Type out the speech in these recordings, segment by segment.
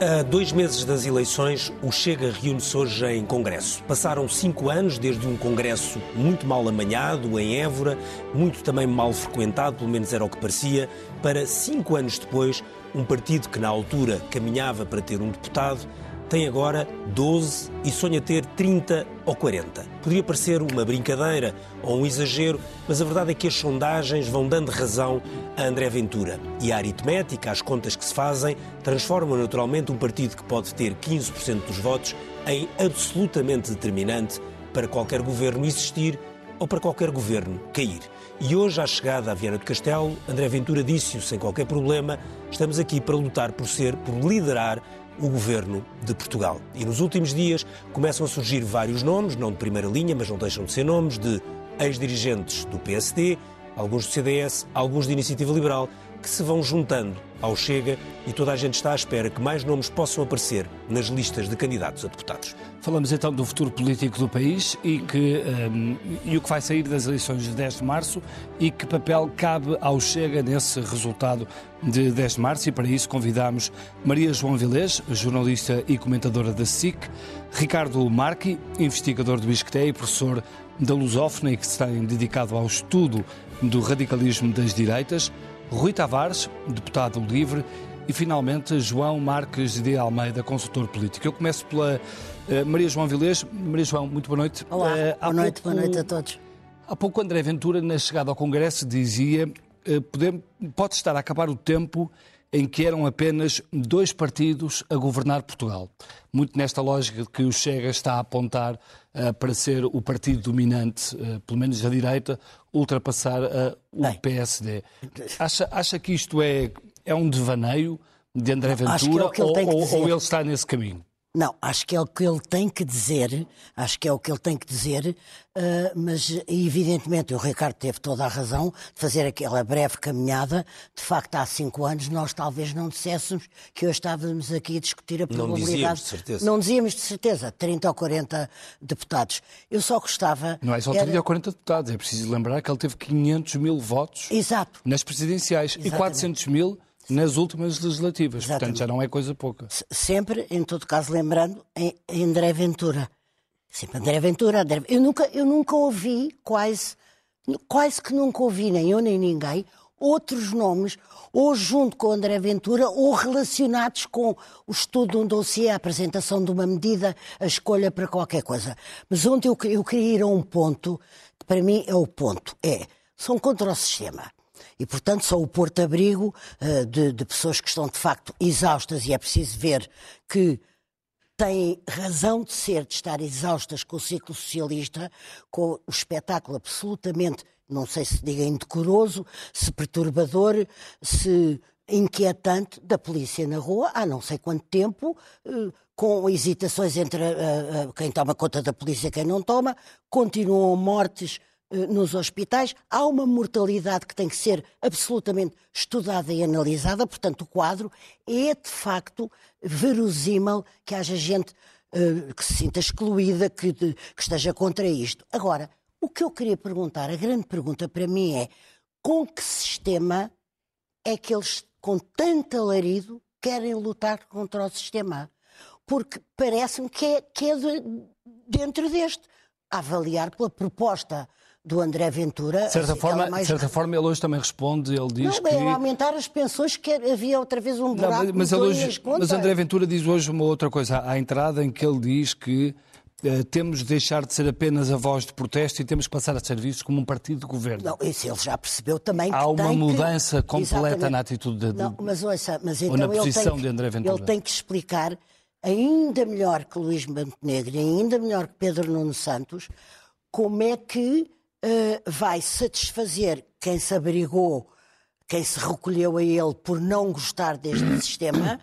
A dois meses das eleições, o Chega reúne-se hoje em Congresso. Passaram cinco anos desde um Congresso muito mal amanhado, em Évora, muito também mal frequentado, pelo menos era o que parecia, para cinco anos depois, um partido que na altura caminhava para ter um deputado, tem agora 12 e sonha ter 30 ou 40. Poderia parecer uma brincadeira ou um exagero, mas a verdade é que as sondagens vão dando razão a André Ventura. E a aritmética, as contas que se fazem, transformam naturalmente um partido que pode ter 15% dos votos em absolutamente determinante para qualquer governo existir ou para qualquer governo cair. E hoje, à chegada à Viana do Castelo, André Ventura disse-o sem qualquer problema: estamos aqui para lutar por ser, por liderar o governo de Portugal. E nos últimos dias começam a surgir vários nomes, não de primeira linha, mas não deixam de ser nomes, de ex-dirigentes do PSD, alguns do CDS, alguns de Iniciativa Liberal, que se vão juntando ao Chega e toda a gente está à espera que mais nomes possam aparecer nas listas de candidatos a deputados. Falamos então do futuro político do país e, que, um, e o que vai sair das eleições de 10 de março e que papel cabe ao Chega nesse resultado de 10 de março e para isso convidamos Maria João Vilés, jornalista e comentadora da SIC, Ricardo Marchi, investigador do ISCTE e professor da Lusófona e que se tem dedicado ao estudo do radicalismo das direitas, Rui Tavares, deputado livre, e finalmente João Marques de Almeida, consultor político. Eu começo pela uh, Maria João Vilês. Maria João, muito boa noite. Olá, uh, boa noite, pouco, boa noite a todos. Há pouco André Ventura, na chegada ao Congresso, dizia uh, pode, pode estar a acabar o tempo em que eram apenas dois partidos a governar Portugal. Muito nesta lógica que o Chega está a apontar uh, para ser o partido dominante, uh, pelo menos da direita, ultrapassar uh, o Bem, PSD. Acha, acha que isto é, é um devaneio de André Ventura é ou, ou, ou ele está nesse caminho? Não, acho que é o que ele tem que dizer, acho que é o que ele tem que dizer, uh, mas evidentemente o Ricardo teve toda a razão de fazer aquela breve caminhada. De facto, há cinco anos nós talvez não dissessemos que hoje estávamos aqui a discutir a probabilidade. Não dizíamos, de certeza. Não dizíamos de certeza, 30 ou 40 deputados. Eu só gostava. Não é só 30 era... ou 40 deputados, é preciso lembrar que ele teve 500 mil votos Exato. nas presidenciais Exatamente. e 400 mil nas últimas legislativas. Exatamente. Portanto, já não é coisa pouca. Sempre, em todo caso, lembrando, em, André Ventura. Sempre André Ventura. André... Eu, nunca, eu nunca ouvi, quase, quase que nunca ouvi, nem eu nem ninguém, outros nomes, ou junto com André Ventura, ou relacionados com o estudo de um dossiê, a apresentação de uma medida, a escolha para qualquer coisa. Mas onde eu, eu queria ir a um ponto, que para mim é o ponto, é, são contra o sistema e, portanto, são o porto-abrigo uh, de, de pessoas que estão, de facto, exaustas e é preciso ver que têm razão de ser, de estar exaustas com o ciclo socialista, com o espetáculo absolutamente, não sei se diga indecoroso, se perturbador, se inquietante da polícia na rua há não sei quanto tempo, eh, com hesitações entre uh, quem toma conta da polícia e quem não toma, continuam mortes eh, nos hospitais. Há uma mortalidade que tem que ser absolutamente estudada e analisada, portanto, o quadro é de facto verosímil que haja gente uh, que se sinta excluída, que, de, que esteja contra isto. Agora, o que eu queria perguntar, a grande pergunta para mim é com que sistema é que eles, com tanto alarido, querem lutar contra o sistema? Porque parece-me que é, que é de, dentro deste. A avaliar pela proposta do André Ventura. De certa, forma, mais... de certa forma, ele hoje também responde, ele diz não, que... Não, aumentar as pensões, que havia outra vez um buraco não, mas, hoje, mas André Ventura diz hoje uma outra coisa à entrada, em que ele diz que Uh, temos de deixar de ser apenas a voz de protesto e temos que passar a ser vistos como um partido de governo. Não, isso ele já percebeu também Há que uma mudança que... completa Exatamente. na atitude de, não, mas ouça, mas então ou na posição de André Ventura. Ele tem que explicar ainda melhor que Luís Montenegro e ainda melhor que Pedro Nuno Santos como é que uh, vai satisfazer quem se abrigou, quem se recolheu a ele por não gostar deste sistema,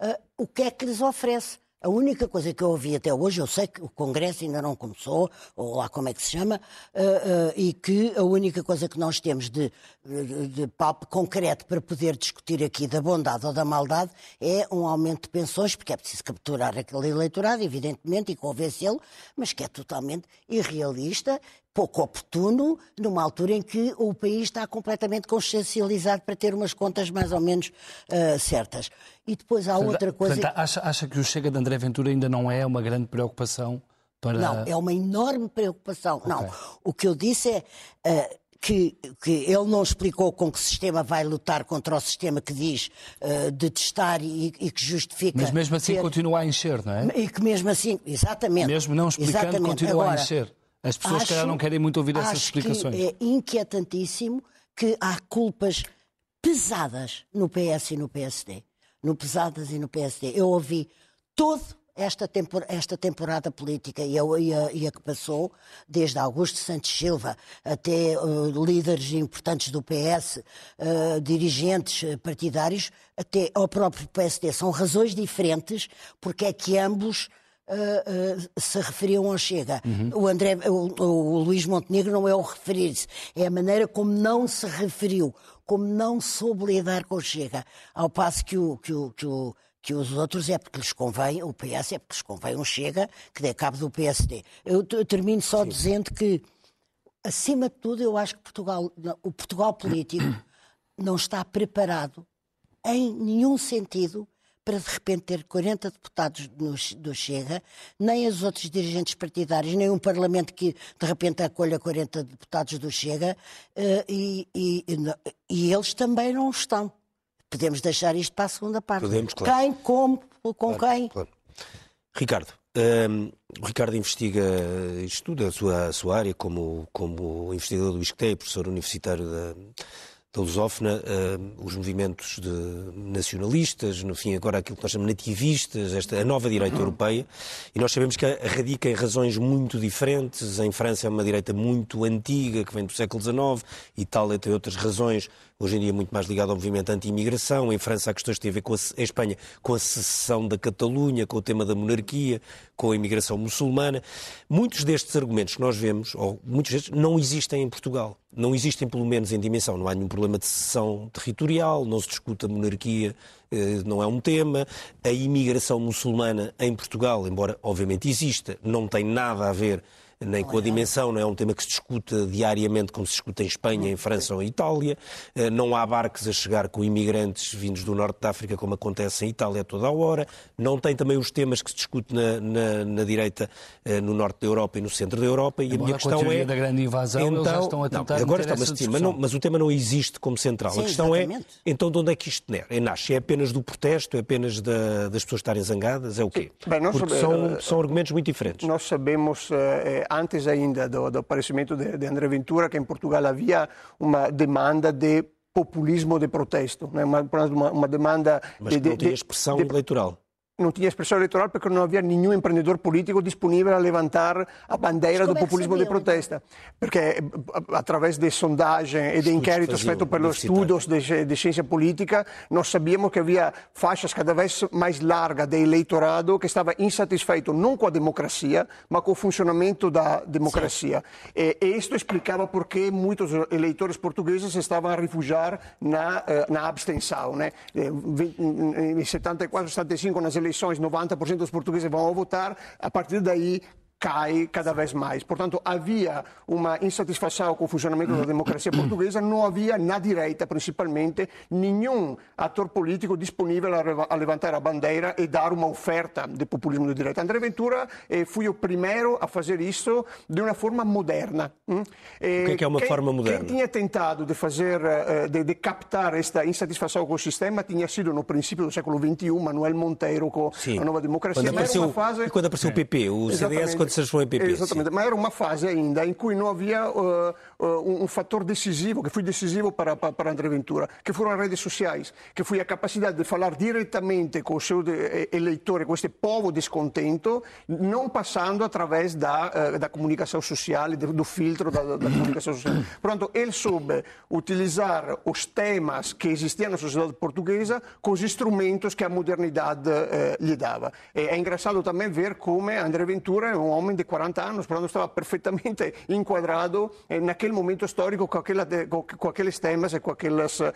uh, o que é que lhes oferece? A única coisa que eu ouvi até hoje, eu sei que o Congresso ainda não começou, ou lá como é que se chama, uh, uh, e que a única coisa que nós temos de, de, de palco concreto para poder discutir aqui da bondade ou da maldade é um aumento de pensões, porque é preciso capturar aquele eleitorado, evidentemente, e convencê-lo, mas que é totalmente irrealista pouco oportuno, numa altura em que o país está completamente consciencializado para ter umas contas mais ou menos uh, certas. E depois há portanto, outra coisa. Portanto, acha, acha que o Chega de André Ventura ainda não é uma grande preocupação para. Não, é uma enorme preocupação. Okay. Não, o que eu disse é. Uh, que, que, ele não explicou com que sistema vai lutar contra o sistema que diz uh, de testar e, e, que justifica. Mas mesmo assim ter... continua a encher, não é? E que mesmo assim, exatamente. Mesmo não explicando, exatamente. continua Agora, a encher. As pessoas acho, que não querem muito ouvir essas explicações. É inquietantíssimo que há culpas pesadas no PS e no PSD. No pesadas e no PSD. Eu ouvi todo esta, tempor esta temporada política e a, e, a, e a, que passou, desde Augusto Santos Silva até uh, líderes importantes do PS, uh, dirigentes partidários, até ao próprio PSD, são razões diferentes porque é que ambos Uh, uh, se referiam ao Chega. Uhum. O, André, o, o, Luís Montenegro não é o referir-se, é a maneira como não se referiu, como não soube lidar com o Chega. Ao passo que, o, que, o, que, o, que os outros é porque lhes convém, o PS é porque lhes convém um Chega que dê cabo do PSD. Eu, eu termino só Sim. dizendo que, acima de tudo, eu acho que Portugal, o Portugal político não está preparado em nenhum sentido para de repente ter 40 deputados do Chega, nem os outros dirigentes partidários, nem um Parlamento que de repente acolha 40 deputados do Chega, uh, e, e, e, eles também não estão. Podemos deixar isto para a segunda parte. Podemos, claro. Quem, como, com claro, quem. Claro. Ricardo, um, ehm, o Ricardo investiga, estuda a sua, a sua área como, como investigador do ISCTE, professor universitário da da lusófona, uh, os movimentos nacionalistas, no fim agora aquilo que nós chamamos nativistas, esta, a nova direita europeia, e nós sabemos que radica em razões muito diferentes. Em França é uma direita muito antiga, que vem do século XIX, Itália tem outras razões, hoje em dia muito mais ligada ao movimento anti-imigração. Em França há questões que têm a ver com a, em Espanha com a secessão da Catalunha, com o tema da monarquia, com a imigração muçulmana. Muitos destes argumentos que nós vemos, ou muitos destes, não existem em Portugal. Não existem, pelo menos, em dimensão. Não há nenhum problema de secessão territorial, não se discute a monarquia, eh, não é um tema. A imigração muçulmana em Portugal, embora obviamente exista, não tem nada a ver nem com a dimensão, não é um tema que se discute diariamente como se discute em Espanha, em França ou em Itália. Eh, não há barcos a chegar com imigrantes vindos do norte da África, como acontece em Itália toda a hora. Não tem também os temas que se discute na, na, na direita, eh, no norte da Europa e no centro da Europa. E a minha questão é. da grande invasão, então, eles já estão a tentar. Não, agora está, mas, sim, mas, não, mas, o tema não existe como central. Sim, a questão é, exatamente. é, então, de onde é que isto nasce? É apenas do protesto? É apenas da, das pessoas estarem zangadas? É o quê? Bem, Porque são, são argumentos muito diferentes. Nós sabemos, eh, antes ainda do, do aparecimento de, de, André Ventura que em Portugal havia uma demanda de populismo de protesto, né? uma, uma, uma demanda Mas de, não tinha expressão eleitoral não tinha expressão eleitoral porque não havia nenhum empreendedor político disponível a levantar a bandeira do populismo de protesta. Porque eh, através de sondagem e de inquéritos feitos pelos estudos de, de, ciência política, nós sabíamos que havia faixas cada vez mais largas de eleitorado que estava insatisfeito não com a democracia, mas com o funcionamento da democracia. E, e isto explicava por que muitos eleitores portugueses estavam a refugiar na, eh, na abstenção. Né? Em 74, 75, nas eleições eleições 90% dos portugueses vão votar, a partir daí cai cada vez mais. Portanto, havia uma insatisfação com o funcionamento da democracia portuguesa, não havia na direita, principalmente, nenhum ator político disponível a levantar a bandeira e dar uma oferta de populismo de direita. André Ventura eh, foi o primeiro a fazer isso de uma forma moderna. Hm? Eh, o que é, que é uma quem, forma moderna? Quem tinha tentado de fazer, eh, de, de, captar esta insatisfação com o sistema tinha sido no princípio do século XXI Manuel Monteiro com Sim. a nova democracia. Quando apareceu, fase... E quando apareceu o PP, o CDS quando se transformou em. Exatamente, ma era uma fase ainda in cui non havia uh, uh, un fattore decisivo, che fu decisivo per, per, per André Ventura, che furono le reti sociali, che fu la capacità di parlare direttamente con il suo elettore, questo povo discontento, non passando attraverso da, da comunicazione sociale, do filtro da, da comunicazione sociale. Pronto, ele soube utilizar os temas que existiam na sociedade portuguesa com os instrumentos que a modernidade eh, lhe dava. E é engraçado também ver como André Ventura é um homem de 40 anos, portanto estava perfeitamente enquadrado eh, naquele momento histórico com, aquela, com, com aqueles temas e com, aqueles, eh,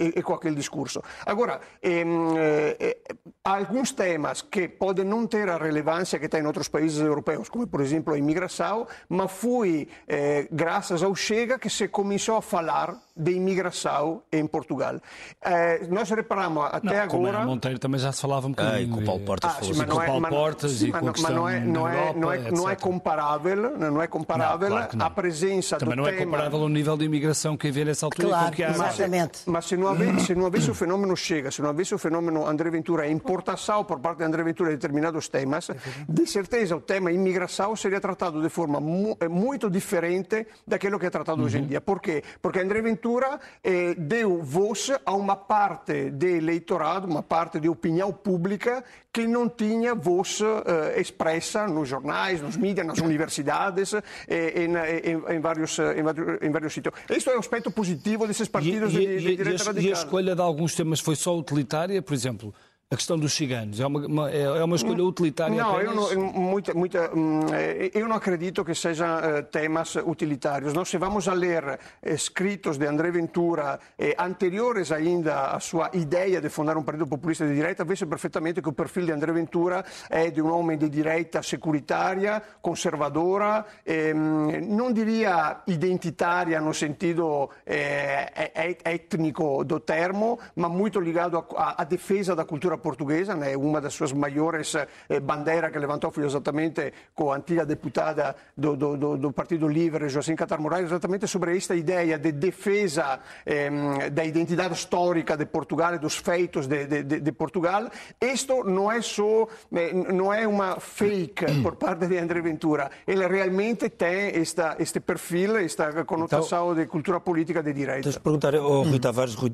e, e, com aquele discurso. Agora, eh, alguns temas que podem não ter a relevância que tem em outros países europeus, como por exemplo a imigração, mas foi eh, graças ao Chega que se começou a falar de imigração em Portugal. Eh, nós reparamos até não, agora. Como é, Monteiro também já se falava um bocadinho. Ah, e com o Paulo Portas ah, sim, mas não é, Paulo Portas sim, e com a questão não é, não é, Europa, não é, não é comparável, não é comparável não, claro a presença também do não tema... é comparável ao nível de imigração que havia nessa altura claro, com que há exatamente. Mas se não, houvesse, se não houvesse o fenômeno Chega, se não houvesse o fenômeno André Ventura, a importação por parte de André Ventura de determinados temas, de certeza o tema imigração seria tratado de forma muito diferente daquilo que é tratado uhum. hoje em dia. Por quê? Porque André Ventura eh, deu voz a uma parte do eleitorado, uma parte de opinião pública que não tinha voz eh, expressa nos jornais, nos mídias, nas universidades, eh, em, em, em, vários, em, vários sítios. Isto é o aspecto positivo desses partidos e, de, e, de direita e radical. E a escolha de alguns temas foi só utilitária, por exemplo? A questão dos ciganos? É uma, uma é uma escolha utilitária Não, apenas? eu não, muita, muita, hum, eh, eu não acredito que sejam eh, temas utilitários. Nós, se vamos a ler escritos de André Ventura eh, anteriores ainda à sua ideia de fundar um partido populista de direita, vejo perfeitamente que o perfil de André Ventura é de um homem de direita securitária, conservadora, ehm, não diria identitária no sentido eh, étnico do termo, mas muito ligado à defesa da cultura portuguesa, né? uma das suas maiores eh, bandeiras que levantou foi exatamente com a antiga deputada do, do, do Partido Livre, José Catar Moraes, exatamente sobre esta ideia de defesa eh, da identidade histórica de Portugal e dos feitos de, de, de, Portugal. Isto não é só, eh, não é uma fake por parte de André Ventura, ele realmente tem esta, este perfil, esta conotação então, de cultura política de direita. Deixa perguntar ao Rui Tavares, Rui,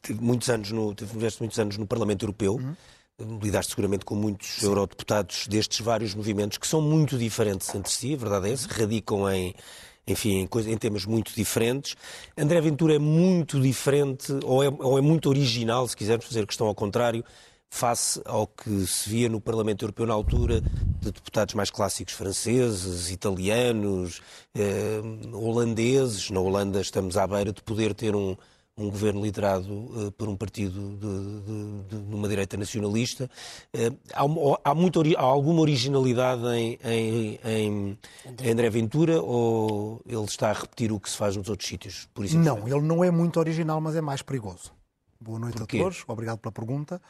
teve muitos anos no, teve muitos anos no Parlamento Europeu. Uhum. Lidaste seguramente com muitos Sim. eurodeputados destes vários movimentos que são muito diferentes entre si, a verdade é essa, radicam em, enfim, em, em, temas muito diferentes. André Ventura é muito diferente, ou é, ou é muito original, se quisermos fazer questão ao contrário, face ao que se via no Parlamento Europeu na altura, de deputados mais clássicos franceses, italianos, eh, holandeses. Na Holanda estamos à beira de poder ter um, um governo liderado uh, por um partido de, de, de, uma direita nacionalista. Uh, há, há, muito, há, alguma originalidade em, em, em, André Ventura ou ele está a repetir o que se faz nos outros sítios? Por isso não, ele não é muito original, mas é mais perigoso. Boa noite a todos, obrigado pela pergunta.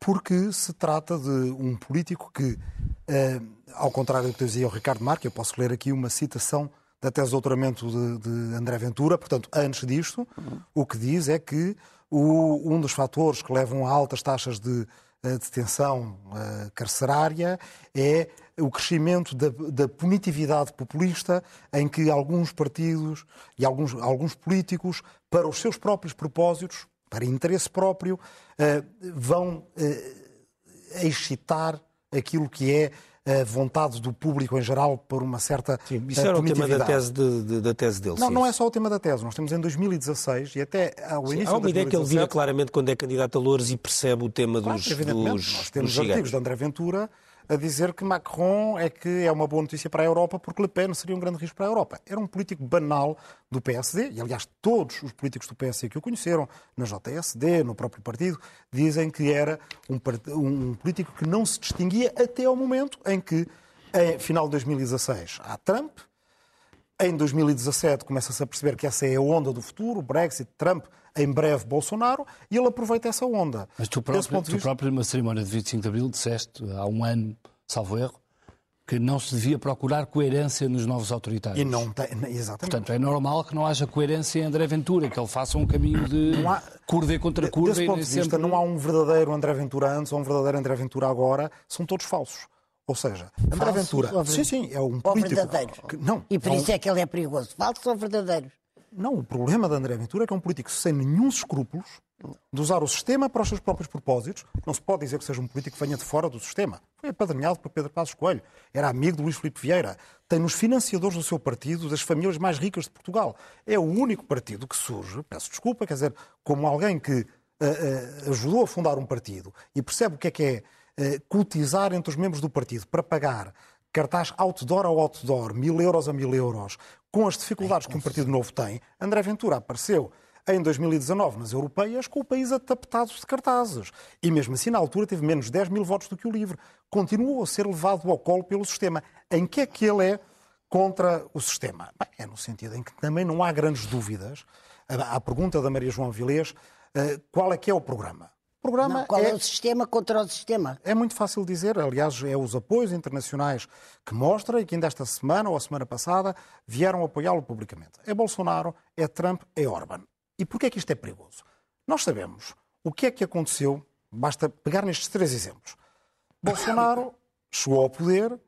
Porque se trata de um político que, uh, ao contrário do que dizia o Ricardo Marque, eu posso ler aqui uma citação da tese de doutoramento de, de André Ventura. Portanto, antes disto, uhum. o que diz é que o, um dos fatores que levam a altas taxas de, de detenção uh, carcerária é o crescimento da, da, punitividade populista, em que alguns partidos e alguns, alguns políticos, para os seus próprios propósitos, para interesse próprio, uh, vão uh, excitar aquilo que é a vontade do público em geral por uma certa Sim, isso era o tema da tese, de, de, da tese dele. Não, não é só o tema da tese. Nós temos em 2016 e até ao sim, início Há uma ideia que ele vira claramente quando é candidato a Louros e percebe o tema claro, dos, dos Nós temos dos artigos de André Ventura a dizer que Macron é que é uma boa notícia para a Europa porque Le Pen seria um grande risco para a Europa. Era um político banal do PSD, e aliás todos os políticos do PSD que o conheceram, na JSD, no próprio partido, dizem que era um, um político que não se distinguia até ao momento em que, em final de 2016, há Trump, em 2017 começa-se a perceber que essa é a onda do futuro, Brexit, Trump, em breve Bolsonaro, e ele aproveita essa onda. Mas tu próprio, tu vista... próprio numa cerimónia de 25 de Abril, disseste, há um ano, salvo erro, que não se devia procurar coerência nos novos autoritários. E não tem, exatamente. Portanto, é normal que não haja coerência em André Ventura, que ele faça um caminho de há, curva contra curva. Desse ponto de vista, sempre... não há um verdadeiro André Ventura antes ou um verdadeiro André Ventura agora, são todos falsos. Ou seja, André Falsos Ventura. Sim, sim, é um político. verdadeiros. Que, não, e por não... isso é que ele é perigoso. Falsos ou verdadeiros? Não, o problema de André Ventura é que é um político sem nenhum escrúpulos de usar o sistema para os seus próprios propósitos. Não se pode dizer que seja um político que venha de fora do sistema. Foi apadrinhado por Pedro Passos Coelho. Era amigo de Luís Filipe Vieira. Tem nos financiadores do seu partido das famílias mais ricas de Portugal. É o único partido que surge, peço desculpa, quer dizer, como alguém que uh, uh, ajudou a fundar um partido e percebe o que é que é cotizar entre os membros do partido para pagar cartaz outdoor ao outdoor, mil euros a mil euros, com as dificuldades que um partido novo tem, André Ventura apareceu em 2019 nas europeias com o país atapetado de cartazes. E mesmo assim, na altura, teve menos 10 mil votos do que o LIVRE. Continuou a ser levado ao colo pelo sistema. Em que é que ele é contra o sistema? Bem, é no sentido em que também não há grandes dúvidas. À pergunta da Maria João Vilês, eh, qual é que é o programa? Programa não, qual é... é... o sistema contra o sistema? É muito fácil dizer, aliás, é os apoios internacionais que mostra e que ainda esta semana ou a semana passada vieram apoiá-lo publicamente. É Bolsonaro, é Trump, é Orban. E porquê é que isto é perigoso? Nós sabemos o que é que aconteceu, basta pegar nestes três exemplos. Bolsonaro chegou ao poder,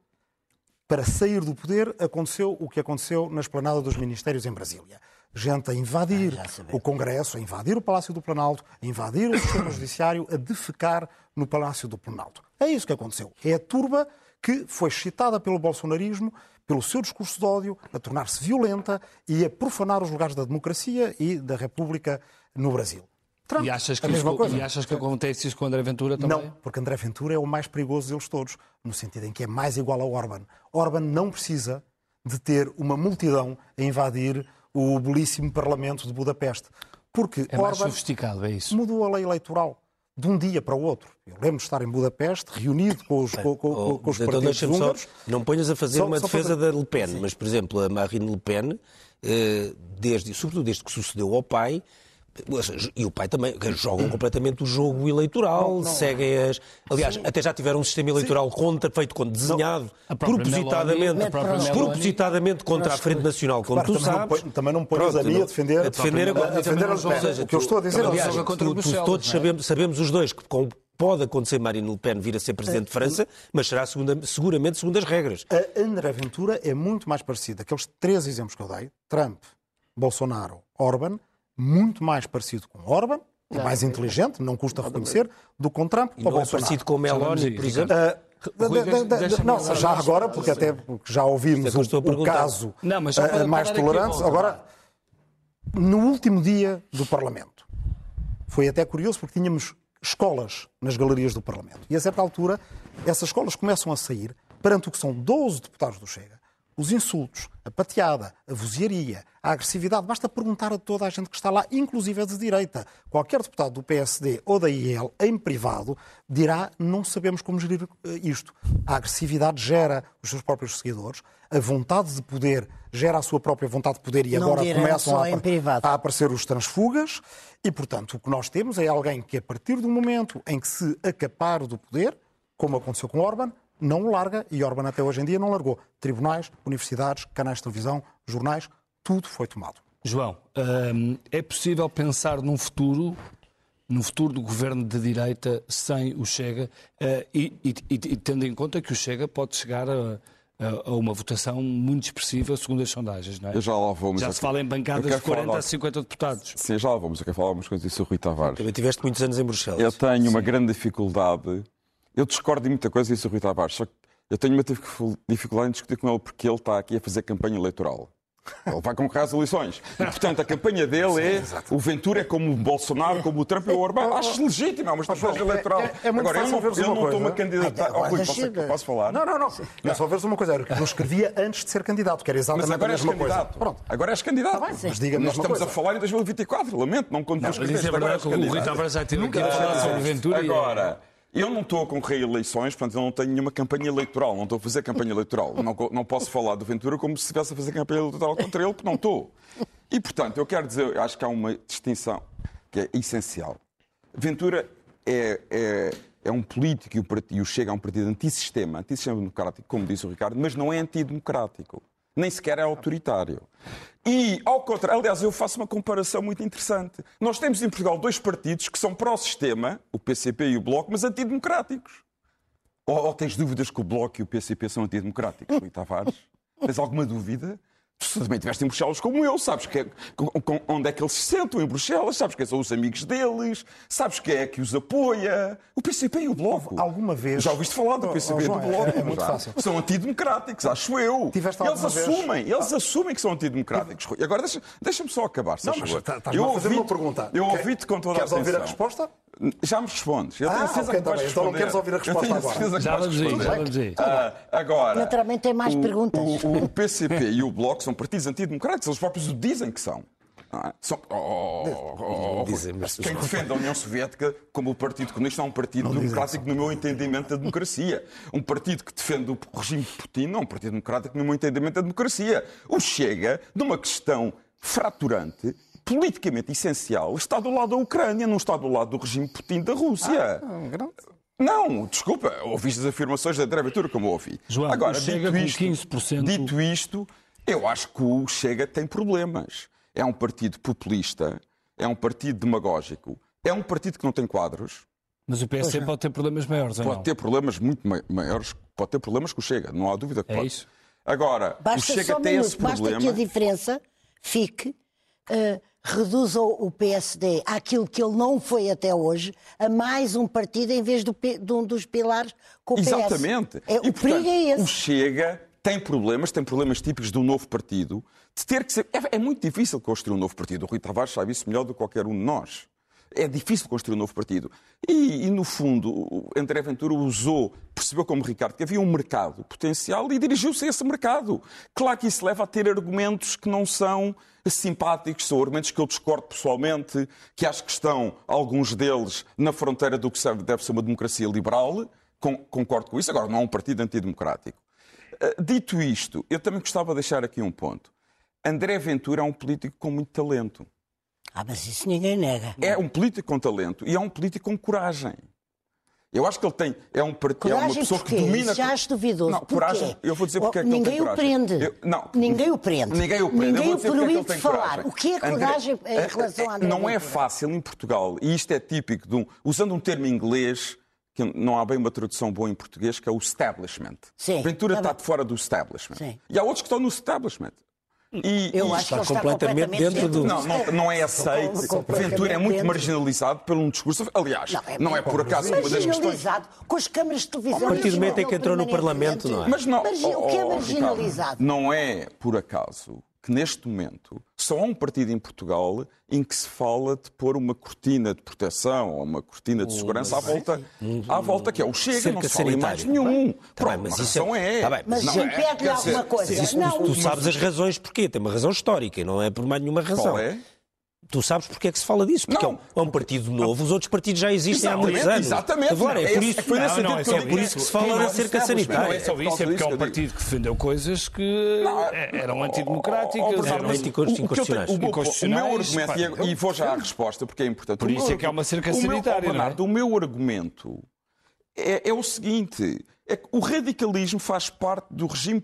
para sair do poder aconteceu o que aconteceu na esplanada dos ministérios em Brasília gente a invadir ah, o Congresso, a invadir o Palácio do Planalto, a invadir o sistema judiciário, a defecar no Palácio do Planalto. É isso que aconteceu. É a turba que foi excitada pelo bolsonarismo, pelo seu discurso de ódio, a tornar-se violenta e a profanar os lugares da democracia e da República no Brasil. Trump, e achas que, isso, coisa. E achas que acontece isso com André Ventura também? Não, porque André Ventura é o mais perigoso deles todos, no sentido em que é mais igual ao Orban. Orban não precisa de ter uma multidão a invadir o belíssimo Parlamento de Budapeste. Porque é mais Orban sofisticado, é isso. Mudou a lei eleitoral de um dia para o outro. Eu lembro de estar em Budapeste, reunido com os, com, com, oh, com os então partidos húngaros. Só, não ponhas a fazer só, uma só defesa da Le Pen, Sim. mas, por exemplo, a Marine Le Pen, eh, desde, sobretudo desde que sucedeu ao pai, e o pai também, jogam completamente o jogo eleitoral, não, não. seguem as. Aliás, Sim. até já tiveram um sistema eleitoral contra, feito com desenhado propositadamente, Meloni, propositadamente contra a Frente Nacional, como claro, tu também sabes. Não, também não pões a mim a defender a, defender a, a, defender a, seja, o que eu estou a dizer. Aliás, tu, tu, todos é? sabemos, sabemos os dois que com, pode acontecer Marine Le Pen vir a ser presidente de França, mas será segunda, seguramente segundo as regras. A André Ventura é muito mais parecida. Aqueles três exemplos que eu dei, Trump, Bolsonaro, Orban, muito mais parecido com Orban, não, mais inteligente, não custa reconhecer, do que com Trump e não é parecido com Meloni, por exemplo? Uh, não, já agora, porque até porque já ouvimos o, o caso não, uh, mais tolerante. Agora, no último dia do Parlamento, foi até curioso porque tínhamos escolas nas galerias do Parlamento. E a certa altura, essas escolas começam a sair perante o que são 12 deputados do Chega, os insultos, a pateada, a vozearia, a agressividade. Basta perguntar a toda a gente que está lá, inclusive a de direita. Qualquer deputado do PSD ou da IEL, em privado, dirá não sabemos como gerir eh, isto. A agressividade gera os seus próprios seguidores, a vontade de poder gera a sua própria vontade de poder e não agora começam a, a aparecer os transfugas. E, portanto, o que nós temos é alguém que, a partir do momento em que se acapar do poder, como aconteceu com Orban, não o larga e Orban até hoje em dia não largou. Tribunais, universidades, canais de televisão, jornais, tudo foi tomado. João, hum, é possível pensar num futuro, no futuro do governo de direita sem o Chega uh, e, e, e, tendo em conta que o Chega pode chegar a, a, uma votação muito expressiva segundo as sondagens, não é? Eu já lá vou, Já se fala em bancadas de 40 falar... a 50 deputados. Sim, já lá vamos. Eu quero falar algumas coisas disso o Rui Tavares. Também tiveste muitos anos em Bruxelas. Eu tenho Sim. uma grande dificuldade eu discordo de muita coisa disso, Rui Tavares, só que eu tenho uma dificuldade em discutir com ele porque ele está aqui a fazer campanha eleitoral. Ele vai concorrer às eleições. E, portanto, a campanha dele é o Ventura é como o Bolsonaro, como o Trump e o Orbán. Acho legítimo, é uma estratégia eleitoral. É, é, é Agora, eu não, eu não estou uma candidata. Oh, Rui, posso, posso, falar? Não, não, não. É só ver uma coisa. Era que eu escrevia antes de ser candidato, que era exatamente mas agora a mesma és candidato. coisa. Pronto. Agora és candidato. Tá mas diga Nós estamos coisa. a falar em 2024. Lamento, não conto não, mas isso é verdade que o Rui Tavares já teve que falar sobre Ventura. Agora. Eu não estou a concorrer a eleições, portanto, eu não tenho nenhuma campanha eleitoral, não estou a fazer campanha eleitoral. Não, não posso falar do Ventura como se estivesse a fazer campanha eleitoral contra ele, porque não estou. E, portanto, eu quero dizer, acho que há uma distinção que é essencial. Ventura é, é, é um político e o, Chega a um partido antissistema, antissistema democrático, como disse o Ricardo, mas não é antidemocrático nem sequer é autoritário. E, ao contrário, aliás, eu faço uma comparação muito interessante. Nós temos em Portugal dois partidos que são pró-sistema, o PCP e o Bloco, mas antidemocráticos. Ou, ou tens dúvidas que o Bloco e o PCP são antidemocráticos, Rui Tavares? Tens alguma dúvida? Tu também estiveste em Bruxelas como eu, sabes que é, com, onde é que eles se sentam em Bruxelas, sabes quem são os amigos deles, sabes quem é que os apoia. O PCP e o Bloco. Alguma vez. Já ouviste falar do PCP oh, oh, e do Bloco? É, é muito já. fácil. São antidemocráticos, acho eu. Tiveste eles assumem, vez... eles assumem que são antidemocráticos. E agora deixa-me deixa só acabar, se Não, mas favor. Estás eu ouvi uma pergunta. Eu ouvi-te com toda Queres a atenção. ouvir a resposta? Já me respondes. Eu tenho ah, certeza okay, que vais tá Então não queres ouvir a resposta agora. Já vamos aí, já vamos aí. Ah, agora, Naturalmente tem mais o, perguntas. O, o, PCP e o Bloco são partidos antidemocráticos, eles próprios o dizem que são. É? São, oh, oh, oh, dizem. Quem defende a União Soviética como o Partido Comunista é um partido não democrático no meu entendimento da democracia. Um partido que defende o regime de Putin não é um partido democrático no meu entendimento da democracia. O Chega, de uma questão fraturante, politicamente essencial, está do lado da Ucrânia, não está do lado do regime Putin da Rússia. Ah, não, desculpa, ouviste as afirmações da André Ventura como ouvi. João, Agora, Chega dito isto, com 15%... dito isto, eu acho que o Chega tem problemas. É um partido populista, é um partido demagógico, é um partido que não tem quadros. Mas o PSD pode ter problemas maiores, Pode não? ter problemas muito maiores, pode ter problemas com o Chega, não há dúvida que é pode. Isso? Agora, basta o Chega um tem minuto, esse problema. Basta que a diferença fique uh, reduza o PSD àquilo que ele não foi até hoje, a mais um partido em vez do, de um dos pilares com o PS. Exatamente. É, o perigo é esse. O Chega tem problemas, tem problemas típicos um novo partido, de ter que ser... É, é muito difícil construir um novo partido. O Rui Tavares sabe isso melhor do que qualquer um de nós. É difícil construir um novo partido. E, e, no fundo, André Ventura usou, percebeu como Ricardo, que havia um mercado potencial e dirigiu-se a esse mercado. Claro que isso leva a ter argumentos que não são simpáticos, são argumentos que eu discordo pessoalmente, que acho que estão, alguns deles, na fronteira do que deve ser uma democracia liberal. Concordo com isso. Agora, não é um partido antidemocrático. Ah, dito isto, eu também gostava de deixar aqui um ponto. André Ventura é um político com muito talento. Ah, mas isso ninguém nega. É um político com talento e é um político com coragem. Eu acho que ele tem. É, um, coragem é uma pessoa porquê? que domina. Isso já acho duvidoso. Não, coragem. Eu vou dizer porque oh, é que ninguém ele tem coragem. O prende. Eu, não, ninguém o prende. Ninguém o prende. Ninguém o proíbe de falar. O que é coragem André, em relação a André Não Ventura? é fácil em Portugal, e isto é típico de um. Usando um termo inglês, que não há bem uma tradução boa em português, que é o establishment. Sim, Ventura tá está de fora do establishment. Sim. E há outros que estão no establishment. E, eu acho está que completamente está completamente dentro do. Não, não, não é aceito. Ventura é muito dentro. marginalizado por um discurso. Aliás, não é, não é por acaso uma das questões. Marginalizado com as câmaras de televisão. A partir do momento em que entrou no Parlamento, não é? Mas não, Mas oh, o que é oh, marginalizado? Ricardo, não é por acaso que neste momento só há um partido em Portugal em que se fala de pôr uma cortina de proteção ou uma cortina de segurança à volta, à volta que é o Chega, Cerca não se fala em mais nenhum. Tá Pronto, bem, mas isso é- é. tá bem, Mas Não, é, impede-lhe quer dizer, alguma coisa. Isso, não, tu, tu sabes as razões porquê, tem uma razão histórica não é por mais nenhuma razão. Qual é? Tu sabes porque é que se fala disso? Porque Não. é, um, é partido novo, os outros partidos já existem há muitos anos. Exatamente. Agora, é por isso, foi nesse Não, não, é por isso que se fala da é cerca sanitária. Não é só isso, é porque é um partido que defendeu coisas que Não, eram antidemocráticas, eram anticor- o- meu- O meu Inconstitucionais, argumento, e- vou já à resposta porque é importante. Por O isso meu é que há uma cerca o meu- sanitária, não é? O meu argumento é, é o seguinte: é que o radicalismo faz parte do regime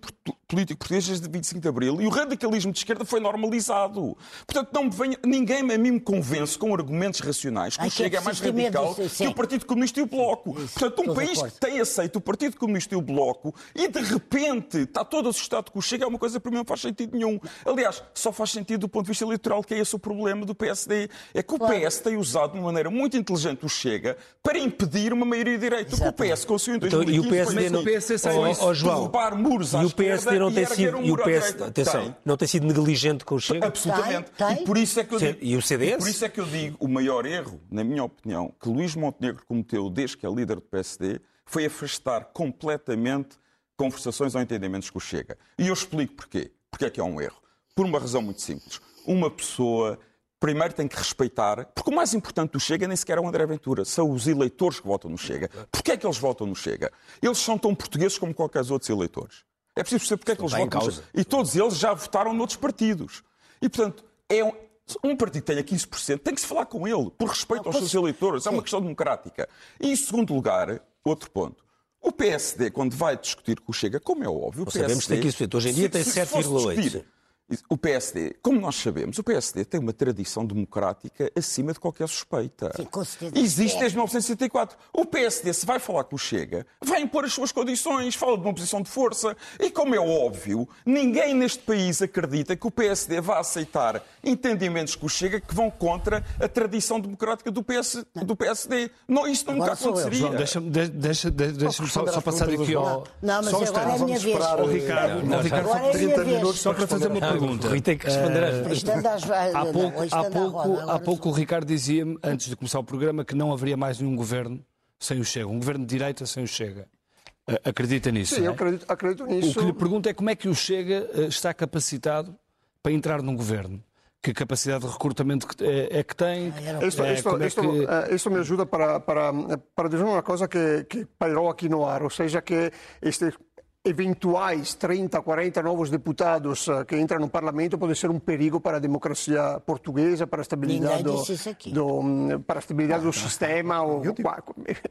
político português desde 25 de Abril e o radicalismo de esquerda foi normalizado. Portanto, não me venha, ninguém a mim me convence com argumentos racionais que Ai, o Chega é mais radical disso, que o Partido Comunista e o Bloco. Portanto, um de país que tem aceito o Partido Comunista e o Bloco e de repente está todo assustado com o Chega é uma coisa que para mim não faz sentido nenhum. Aliás, só faz sentido do ponto de vista eleitoral, que é esse o problema do PSD. É que o Claro. PS tem usado de uma maneira muito inteligente o Chega para impedir uma maioria direita. O. PS conseguiu em Então, 2015 e o PSD não- assim, PSD saiu Oh, oh, João, derrubar muros à E o PSD não tem sido, um e o PS, atenção, Tem. não tem sido negligente com o Chega? Absolutamente. Tem, tem. E por isso é que eu digo, e o CDS? por isso é que eu digo, o maior erro, na minha opinião, que Luís Montenegro cometeu desde que é líder do PSD, foi afastar completamente conversações ou entendimentos com o Chega. E eu explico porquê. Porque é que é um erro. Por uma razão muito simples. Uma pessoa primeiro tem que respeitar, porque o mais importante do Chega nem sequer é o André Ventura, são os eleitores que votam no Chega. Porquê é que eles votam no Chega? Eles são tão portugueses como qualquer outros eleitores. É preciso perceber porque é que eles Está votam no. Chega. E todos eles já votaram noutros partidos. E, portanto, é um, um partido que tenha 15%, tem que se falar com ele, por respeito aos seus eleitores. É uma questão democrática. E, em segundo lugar, outro ponto. O PSD, quando vai discutir com o Chega, como é óbvio, o PSD... sabemos que tem 15%. Hoje em dia tem se- fosse 7,8%. O PSD, como nós sabemos, o PSD tem uma tradição democrática acima de qualquer suspeita. Sim, com certeza. Existe É. desde 1964. O PSD, se vai falar com o Chega, vai impor as suas condições, fala de uma posição de força. E como é óbvio, ninguém neste país acredita que o PSD vá aceitar entendimentos com o Chega que vão contra a tradição democrática do, PS, do PSD. Não, isso nunca aconteceria. João, deixa-me deixa, deixa, deixa só, só passar aqui ao. Não, mas Só agora é a minha vez. Ricardo, Não, ao Ricardo, Agora é a 30 minha vez. minutos só para fazer uma responder. Pergunta. Rui tem que responder às Ah, às vai- Há pouco, há pouco, há pouco o Ricardo dizia-me, antes de começar o programa, que não haveria mais nenhum governo sem o Chega. Um governo de direita sem o Chega. Ah, Acredita nisso? Sim, não eu é? acredito, acredito O nisso. que lhe pergunto é como é que o Chega eh, está capacitado para entrar num governo? Que capacidade de recrutamento é, é que tem? Isto, isto, é isto, que- isto me ajuda para, para, para dizer uma coisa que, que pairou aqui no ar, ou seja, que estes eventuais 30, 40 novos deputados eh, que entram no Parlamento pode ser um perigo para a democracia portuguesa, para a estabilidade, do, isso do, hum, para a estabilidade do sistema. Ou,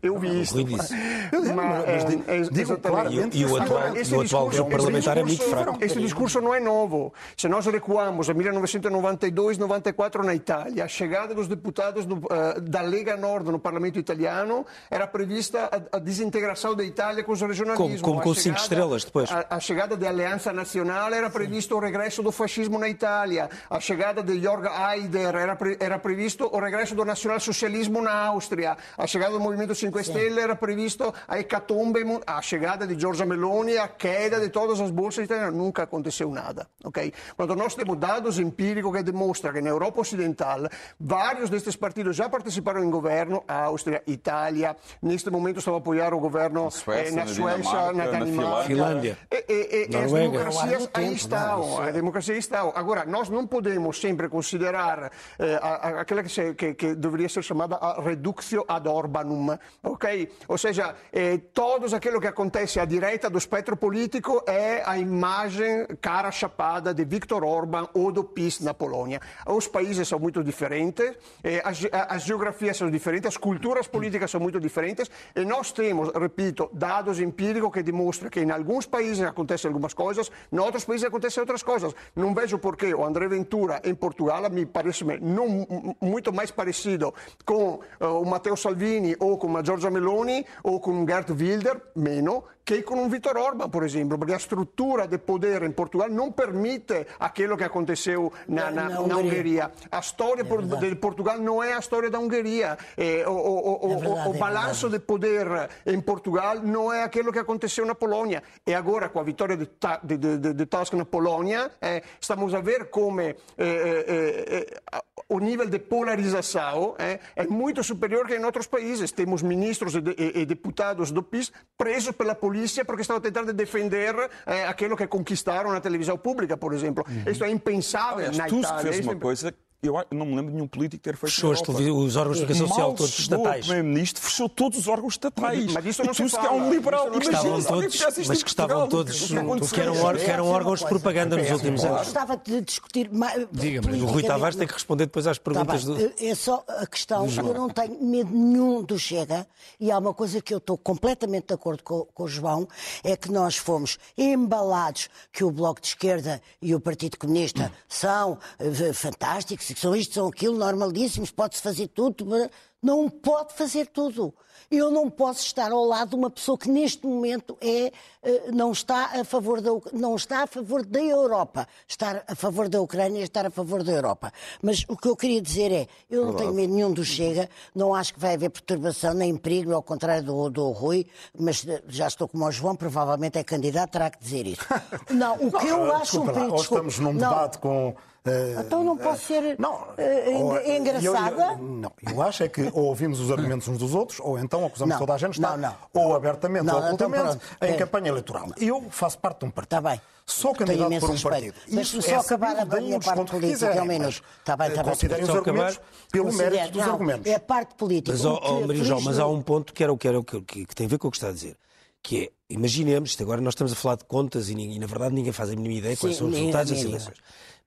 eu vi isso. Rui disse. Mas, mas eh, digo- é- digo claramente E o Agora, atual- este o atual discurso- este parlamentar é muito discurso- fraco. Este discurso não é novo. Se nós recuamos a 1992, 94 na Itália, a chegada dos deputados do, eh, da Lega Nord no Parlamento italiano era prevista a, a desintegração da Itália com os regionalismos. Como- como com cinco estrelas depois. A, a chegada da Aliança Nacional era previsto o regresso do fascismo na Itália. A chegada de Jörg Haider era, pre, era previsto o regresso do nacionalsocialismo na Áustria. A chegada do Movimento 5 Stelle era previsto a hecatombe, a chegada de Giorgia Meloni, a queda de todas as bolsas italianas. Nunca aconteceu nada. ok? Portanto, nós temos dados empíricos que demonstram que na Europa Ocidental vários destes partidos já participaram em governo, Áustria, Itália, neste momento estão a apoiar o governo Suécia, eh, na na Suécia, Dinamarca, na na Dinamarca. Finlândia. E, e, e as democracias aí estão, é- a democracia estão. Agora, nós não podemos sempre considerar eh, aquela que, que, que deveria ser chamada a reductio ad Orbanum, ok? Ou seja, eh, tudo aquilo que acontece à direita do espectro político é a imagem cara chapada de Viktor Orban ou do PIS na Polônia. Os países são muito diferentes, eh, as, as geografias são diferentes, as culturas políticas são muito diferentes e nós temos, repito, dados empíricos que demonstram que em alguns países acontecem algumas coisas, em outros países acontecem outras coisas. Não vejo porquê o André Ventura em Portugal me parece não muito mais parecido com eh, o Matteo Salvini ou com a Giorgia Meloni ou com Gert Wilder, meno, che con un Viktor Orban, per esempio, perché la struttura del potere in Portogallo non permette aquilo che aconteceu na, na, Na- na Hungria. Ungheria. A storia por- del Portugal non è a storia da Ungheria. Eh, o, o, o, É o- verdade, o é balanço de poder em Portugal não é aquilo que aconteceu na Polônia. E agora, com a vitória de, Ta- de, de, de, de Tusk na Polônia, eh, estamos a ver come eh, eh, eh, o nível de polarização eh, é muito superior que em outros países. Temos ministros e, de, e, deputados do PIS presos pela polícia porque estavam tentando defender eh, aquilo que conquistaram na televisão pública, por exemplo. Isso é impensável Aliás, na Tusk Itália. fez Isso uma é- coisa eu não me lembro de nenhum político ter feito Fechou os órgãos de comunicação social, todos estatais. O primeiro-ministro fechou todos os órgãos estatais. Mas isso não e se Tusk é um liberal. Imagina Estavam se alguém todos, fizesse isto mas que estavam todos, O que que eram, que órgãos de propaganda nos últimos Eu anos. gostava de discutir. Diga-me, O Rui Tavares tem que responder depois às Tá perguntas do. É só a questão, eu não tenho medo nenhum do Chega, e há uma coisa que eu estou completamente de acordo com, com o João, é que nós fomos embalados que o Bloco de Esquerda e o Partido Comunista são eh, fantásticos, que são isto, são aquilo, normalíssimos, pode-se fazer tudo. mas Não pode fazer tudo. Eu não posso estar ao lado de uma pessoa que neste momento é, eh, não, está a favor da, não está a favor da Europa. Estar a favor da Ucrânia é estar a favor da Europa. Mas o que eu queria dizer é, eu não tenho medo nenhum do Chega, não acho que vai haver perturbação nem perigo, ao contrário do, do Rui, mas eh, já estou como o João, provavelmente é candidato, terá que dizer isso. Não, o que eu Ah, acho um lá, perigo... Desculpa, estamos num não, debate com. Eh, Então não posso ser não, engra- engraçada? eu- eu- não, eu acho é que ou ouvimos os argumentos uns dos outros, ou então acusamos Não, toda a gente de estar não, não. ou abertamente Não, ou então ocultamente pronto. em É. campanha eleitoral. Eu faço parte de um partido. Está bem. Sou candidato por um respeito. partido. Deixe-me Isso só é acabar a minha o parte política, minuto. mas, Está bem, está eh, bem. Considerem os argumentos acabar. pelo Considero- mérito dos não, argumentos. É a parte política. Mas, O ó, que, ó, Maria João, mas há um ponto que era o que, era o que, que, que tem a ver com o que está a dizer. Que é, imaginemos, isto agora nós estamos a falar de contas e, e, na verdade ninguém faz a mínima ideia quais são os resultados das ninguém. eleições.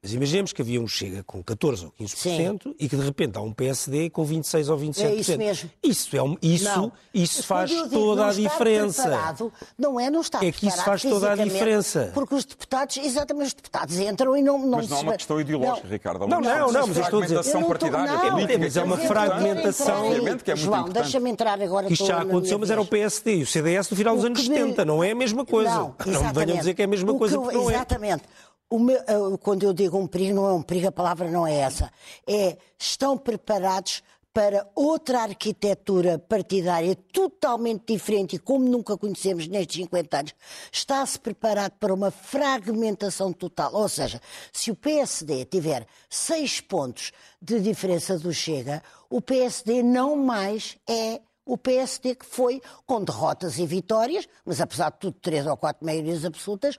Mas imaginemos que havia um Chega com 14 ou 15% Sim. e que de repente há um PSD com 26 ou 27%. É isso mesmo. Isso, é um, isso, isso faz digo, toda a diferença. Não é não está É que isso faz toda a diferença. Porque os deputados, exatamente, os deputados entram e não... não mas não há uma questão ideológica, não. Ricardo. Não, não, não, mas eu estou a dizer... Fragmentação partidária não, é mas é uma fragmentação... Obviamente que é muito João, deixa-me entrar agora... Isto já aconteceu, mas era o PSD e o CDS no final dos anos 70, não é a mesma coisa. Não, não venham dizer que é a mesma coisa, porque não é. Exatamente. Meu, eh, quando eu digo um perigo, não é um perigo, a palavra não é essa. É estão preparados para outra arquitetura partidária totalmente diferente e como nunca conhecemos nestes 50 anos, está-se preparado para uma fragmentação total. Ou seja, se o PSD tiver seis pontos de diferença do Chega, o PSD não mais é o PSD que foi com derrotas e vitórias, mas apesar de tudo, três ou quatro maiorias absolutas,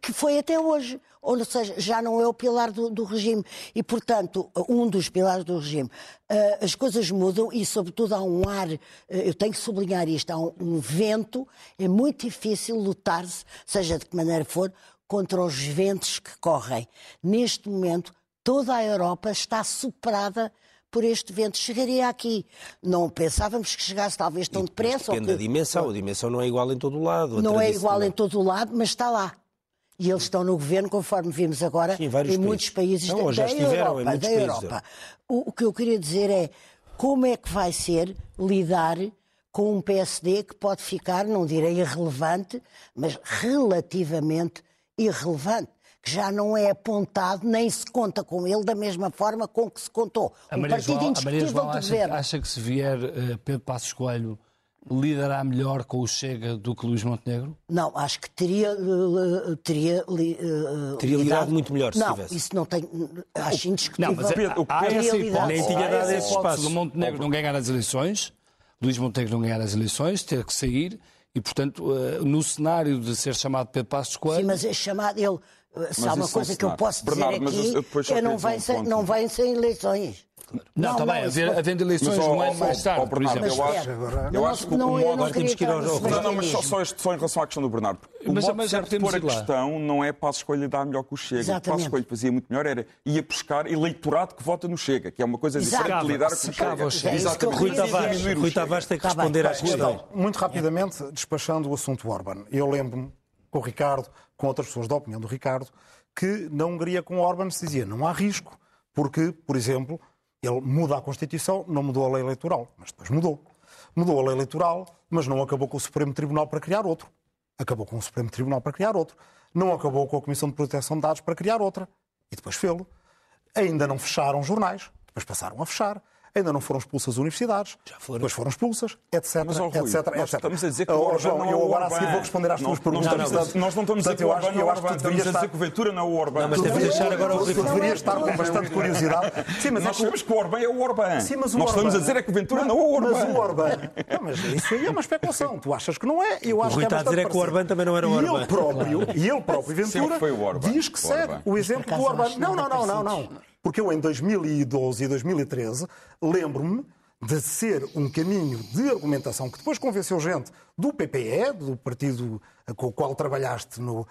que foi até hoje. Ou seja, já não é o pilar do, do regime. E, portanto, um dos pilares do regime. Uh, as coisas mudam e, sobretudo, há um ar, uh, eu tenho que sublinhar isto, há um, um vento, é muito difícil lutar-se, seja de que maneira for, contra os ventos que correm. Neste momento, toda a Europa está superada por este vento. Chegaria aqui. Não pensávamos que chegasse talvez tão depressa. Depende que... da dimensão. A dimensão não é igual em todo o lado. Não é igual em todo o lado, mas está lá e eles estão no governo, conforme vimos agora, Sim, em países. muitos países não, da, da Europa. da países. Europa. O, o que eu queria dizer é como é que vai ser lidar com um PSD que pode ficar, não direi irrelevante, mas relativamente irrelevante que já não é apontado nem se conta com ele da mesma forma com que se contou. Um partido João, indiscutível João, de acha, governo. Acha que se vier uh, Pedro Passos Coelho lidará melhor com o Chega do que Luís Montenegro? Não, acho que teria uh, teria uh, teria liderado muito melhor se não, tivesse. isso não tem acho indiscutível. Não, mas Pedro, o há essa hipótese, nem tinha dado esse espaço. O Montenegro não ganhar as eleições, Luís Montenegro não ganhar as eleições, ter que sair e, portanto, uh, no cenário de ser chamado Pedro Passos Coelho... Sim, mas é chamado ele... Se há uma coisa que eu posso dizer Bernardo, aqui, é não vem, sem, não vem sem eleições. Não, está bem, haver, havendo eleições mas, um ano mais tarde. por exemplo, eu acho, eu acho que o modo. Agora temos que ir ao jogo. Não, não, mas só, só, só em relação à questão do Bernardo. O mas, modo mas certo de pôr a questão não é para a escolha dar melhor que o Chega. Exatamente. O Passo Escolha fazia muito melhor era ia buscar eleitorado que vota no Chega, que é uma coisa diferente de lidar com o Chega. Exatamente. Rui Tavares, Rui Tavares tem que responder à questão. Muito rapidamente, despachando o assunto Orban. Eu lembro-me, com o Ricardo, com outras pessoas da opinião do Ricardo, que na Hungria com Orban se dizia não há risco, porque, por exemplo, ele muda a Constituição, não mudou a lei eleitoral, mas depois mudou. Mudou a lei eleitoral, mas não acabou com o Supremo Tribunal para criar outro. Acabou com o Supremo Tribunal para criar outro. Não acabou com a Comissão de Proteção de Dados para criar outra. E depois fê-lo. Ainda não fecharam jornais, depois passaram a fechar ainda não foram expulsas as universidades, Já foram. depois foram expulsas, etc. Mas, oh, Rui, etc, etc. Estamos a dizer que o oh, João, eu agora a seguir vou responder às tuas perguntas. nós não estamos a dizer que o Orbán é o Orbán, estamos a dizer que o Ventura não é o Orbán. mas temos de deixar agora o Rui deveria estar com bastante curiosidade. Sim, mas nós sabemos que o Orbán é o Orbán. Sim, mas o nós estamos a dizer é que o Ventura não é o Orbán. Mas o Orbán... Mas isso aí é uma especulação. Tu achas que não é? Eu acho que é está a dizer é que o Orbán também não era o Orbán. E ele próprio, e ele próprio, Ventura, diz que segue o exemplo do Orbán. Não, não, não, não, não. Porque eu em 2012 e 2013 lembro-me de ser um caminho de argumentação que depois convenceu gente do PPE, do partido com o qual trabalhaste no, uh,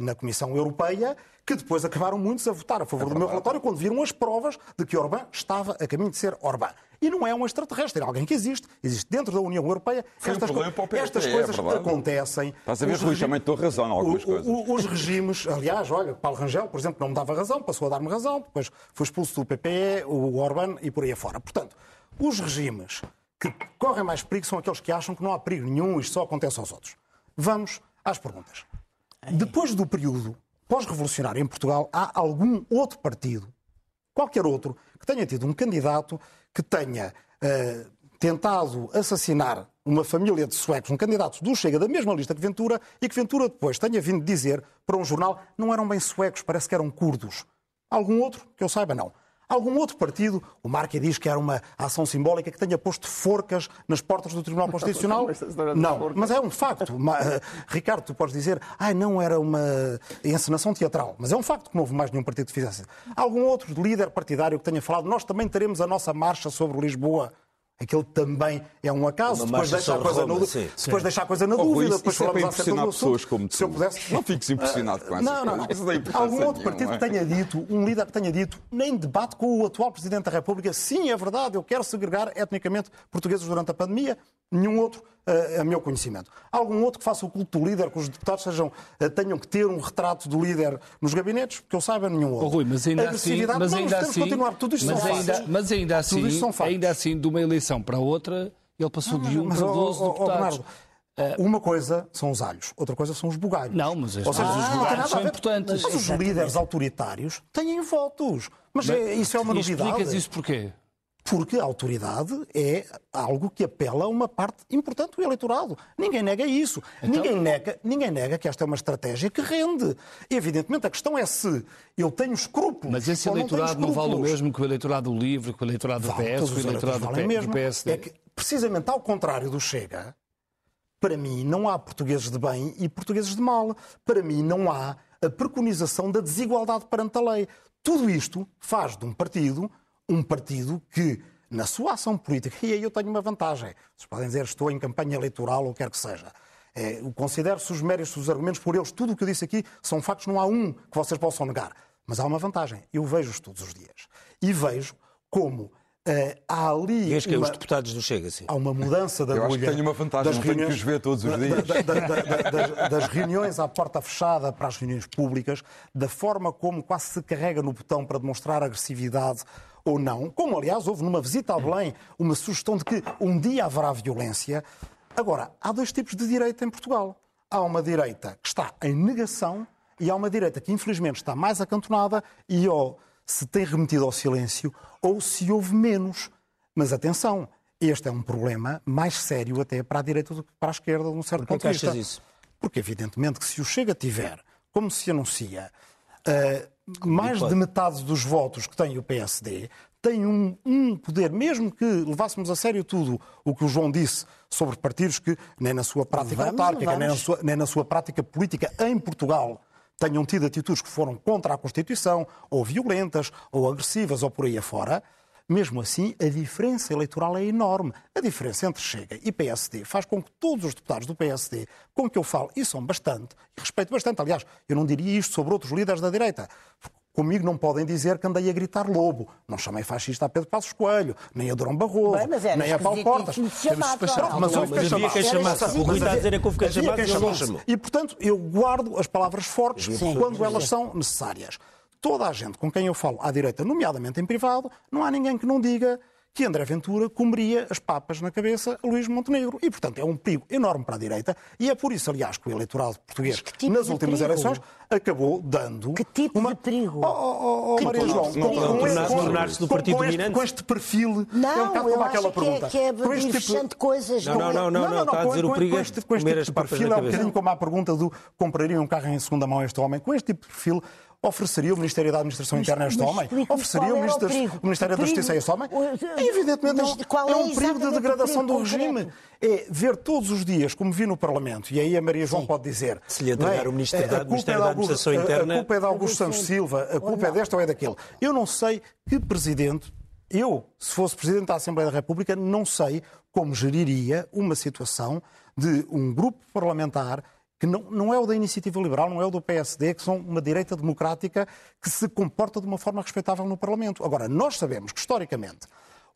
na Comissão Europeia, que depois acabaram muitos a votar a favor é do meu relatório quando viram as provas de que Orbán estava a caminho de ser Orbán. E não é um extraterrestre, é alguém que existe, existe dentro da União Europeia. Foi estas, um co estas é coisas é acontecem. Estás a ver, Rui, também estou razão em algumas coisas. Os regimes, aliás, olha, Paulo Rangel, por exemplo, não me dava razão, passou a dar-me razão, depois foi expulso do PPE, o Orbán e por aí afora. Portanto, os regimes que correm mais perigo são aqueles que acham que não há perigo nenhum, isto só acontece aos outros. Vamos às perguntas. Depois do período pós-revolucionário em Portugal, há algum outro partido, qualquer outro, que tenha tido um candidato que tenha uh, tentado assassinar uma família de suecos, um candidato do Chega da mesma lista que Ventura, e que Ventura depois tenha vindo dizer para um jornal não eram bem suecos, parece que eram curdos. Algum outro? Que eu saiba, não. Algum outro partido, o Marque diz que era uma ação simbólica que tenha posto forcas nas portas do Tribunal Constitucional? Não, mas é um facto. Eh, Ricardo, tu podes dizer, ah, não era uma encenação teatral, mas é um facto que não houve mais nenhum partido que fizesse. Algum outro líder partidário que tenha falado, nós também teremos a nossa marcha sobre Lisboa? Aquele também é um acaso. depois deixa, a coisa, Roma, no... depois deixa a coisa na oh, dúvida. depois isso é para impressionar pessoas como tu. Se eu pudesse... Não fiques impressionado com essas não, não, não. Não Algum outro partido que tenha dito, um líder que tenha dito, nem debate com o atual Presidente da República, sim, é verdade, eu quero segregar etnicamente portugueses durante a pandemia, nenhum outro a meu conhecimento. Algum outro que faça o culto do líder, que os deputados sejam, uh, tenham que ter um retrato do líder nos gabinetes, que eu saiba, nenhum outro. Oh, Rui, mas ainda assim, mas não, ainda assim, continuar. Tudo isto mas são ainda, fatos. Mas ainda assim, ainda assim, de uma eleição para outra, ele passou de 1 para 12 oh, deputados. Oh, uma coisa são os alhos, outra coisa são os bugalhos. Não, mas Ou seja, os bugalhos são importantes. Mas os líderes autoritários têm votos. Mas, mas isso é uma novidade. Explicas isso porquê? Porque a autoridade é algo que apela a uma parte importante do eleitorado. Ninguém nega isso. Então... Ninguém, nega, ninguém nega que esta é uma estratégia que rende. Evidentemente, a questão é se eu tenho escrúpulos. Mas esse eleitorado não, não, vale o mesmo que o eleitorado do LIVRE, que o eleitorado do vale, PS, que o eleitorado do, mesmo. do PSD? É que, precisamente ao contrário do Chega, para mim não há portugueses de bem e portugueses de mal. Para mim não há a preconização da desigualdade perante a lei. Tudo isto faz de um partido um partido que, na sua ação política, e aí eu tenho uma vantagem, vocês podem dizer estou em campanha eleitoral ou quer que seja, é, considero-se os méritos, os argumentos por eles, tudo o que eu disse aqui são factos, não há um que vocês possam negar. Mas há uma vantagem, eu vejo-os todos os dias. E vejo como Uh, há ali. E que uma... os deputados do Chega, sim. Há uma mudança da Eu acho que tenho uma vantagem, das não reuniões... tenho que os ver todos os dias. Da, da, da, das, das, reuniões à porta fechada para as reuniões públicas, da forma como quase se carrega no botão para demonstrar agressividade ou não, como aliás houve numa visita a Belém uma sugestão de que um dia haverá violência. Agora, há dois tipos de direita em Portugal. Há uma direita que está em negação e há uma direita que infelizmente está mais acantonada e ou se tem remetido ao silêncio ou se houve menos. Mas atenção, este é um problema mais sério até para a direita do que para a esquerda, de um certo ponto de vista. Isso? Porque, evidentemente, que se o Chega tiver, como se anuncia, uh, mais de metade dos votos que tem o PSD, tem um, um, poder, mesmo que levássemos a sério tudo o que o João disse sobre partidos que, nem na sua prática vamos, autárquica, vamos. Nem, na sua, nem na sua prática política em Portugal, tenham tido atitudes que foram contra a Constituição, ou violentas, ou agressivas, ou por aí afora, mesmo assim, a diferença eleitoral é enorme. A diferença entre Chega e PSD faz com que todos os deputados do PSD, com que eu falo, e são bastante, e respeito bastante, aliás, eu não diria isto sobre outros líderes da direita, Comigo não podem dizer que andei a gritar lobo. Não chamei fascista a Pedro Passos Coelho, nem a Durão Barroso, Bem, nem a Paulo Portas. Mas houve quem chamasse. O Rui está a dizer é que houve quem chamasse. E, portanto, eu guardo as palavras fortes Sim. quando elas são necessárias. Toda a gente com quem eu falo à direita, nomeadamente em privado, não há ninguém que não diga que André Ventura comeria as papas na cabeça a Luís Montenegro. E, portanto, é um perigo enorme para a direita e é por isso, aliás, que o eleitorado português, tipo nas últimas perigo? eleições, acabou dando... Que tipo uma... de perigo? Oh, oh, oh, Maria tipo João, tornar-se do partido com, dominante? Com este perfil, não, é um bocado como aquela que pergunta. É, que é com este tipo... coisas. Não, não, não, não, não, está a dizer o perigo com este, com este tipo de perfil é um bocadinho como a pergunta do compraria um carro em segunda mão a este homem. Com este tipo de perfil, Ofereceria o Ministério da Administração mas, Interna a este homem? Ofereceria o, Ministério, o Ministério o da Justiça a este homem? Evidentemente é, é um perigo de degradação do regime. É ver todos os dias, como vi no Parlamento, e aí a Maria João Sim. pode dizer. Se lhe entregar é, o Ministério da, Ministério da Administração Interna. A culpa é de Augusto Santos Silva, a culpa é desta ou é daquele. Eu não sei que presidente eu, se fosse Presidente da Assembleia da República, não sei como geriria uma situação de um grupo parlamentar que não, não é o da Iniciativa Liberal, não é o do PSD, que são uma direita democrática que se comporta de uma forma respeitável no Parlamento. Agora, nós sabemos que, historicamente,